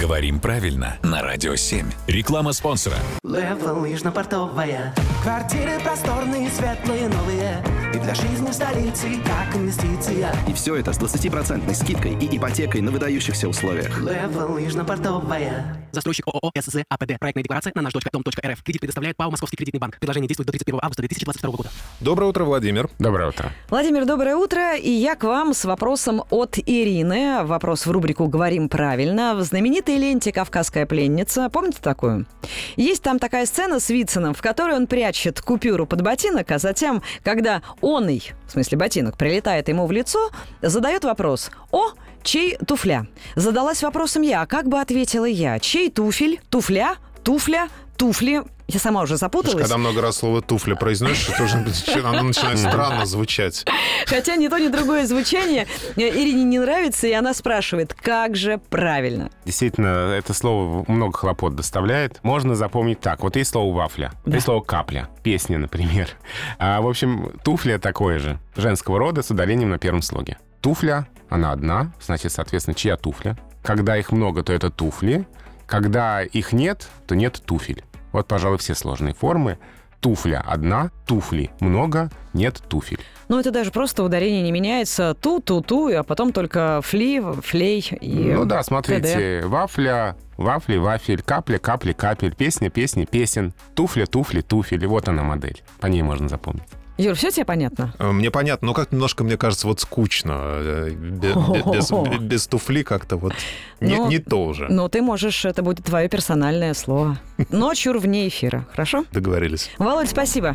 Говорим правильно на Радио 7. Реклама спонсора. Левел лыжно-портовая Квартиры просторные, светлые, новые И для жизни в столице, как инвестиция И все это с 20% скидкой и ипотекой на выдающихся условиях. Левел лыжно-портовая Застройщик ООО СЗ АПД. Проектная декларация на наш дом.рф. Кредит предоставляет ПАО Московский кредитный банк. Предложение действует до 31 августа 2022 года. Доброе утро, Владимир. Доброе утро. Владимир, доброе утро. И я к вам с вопросом от Ирины. Вопрос в рубрику «Говорим правильно». В знаменитой ленте «Кавказская пленница». Помните такую? Есть там такая сцена с Вициным, в которой он прячет купюру под ботинок, а затем, когда он, в смысле ботинок, прилетает ему в лицо, задает вопрос «О, чей туфля?» Задалась вопросом я, а как бы ответила я? Чей туфель? Туфля? Туфля? Туфли? Я сама уже запуталась. Когда много раз слово «туфля» произносишь, это уже оно начинает странно звучать. Хотя ни то, ни другое звучание э, Ирине не нравится, и она спрашивает, как же правильно? Действительно, это слово много хлопот доставляет. Можно запомнить так. Вот есть слово «вафля», Да. есть слово «капля», песня, например. А, в общем, туфля такое же, женского рода с ударением на первом слоге. Туфля, она одна, значит, соответственно, чья туфля. Когда их много, то это туфли. Когда их нет, то нет туфель. Вот, пожалуй, все сложные формы. Туфля одна, туфли много, нет туфель. Ну, это даже просто ударение не меняется. Ту-ту-ту, а потом только фли, флей и Ну да, ТД. смотрите, вафля, вафли, вафель, капля, капли, капель, песня, песни, песен, туфля, туфли, туфель. Вот она модель. По ней можно запомнить. Юр, все тебе понятно? Э, Мне понятно, но как немножко, мне кажется, вот скучно. э, бе- бе- Без, бе- без туфли как-то вот не, Ну, не то уже. Ну, ты можешь, это будет твое персональное слово. Но чур вне эфира, хорошо? Договорились. Володь, спасибо.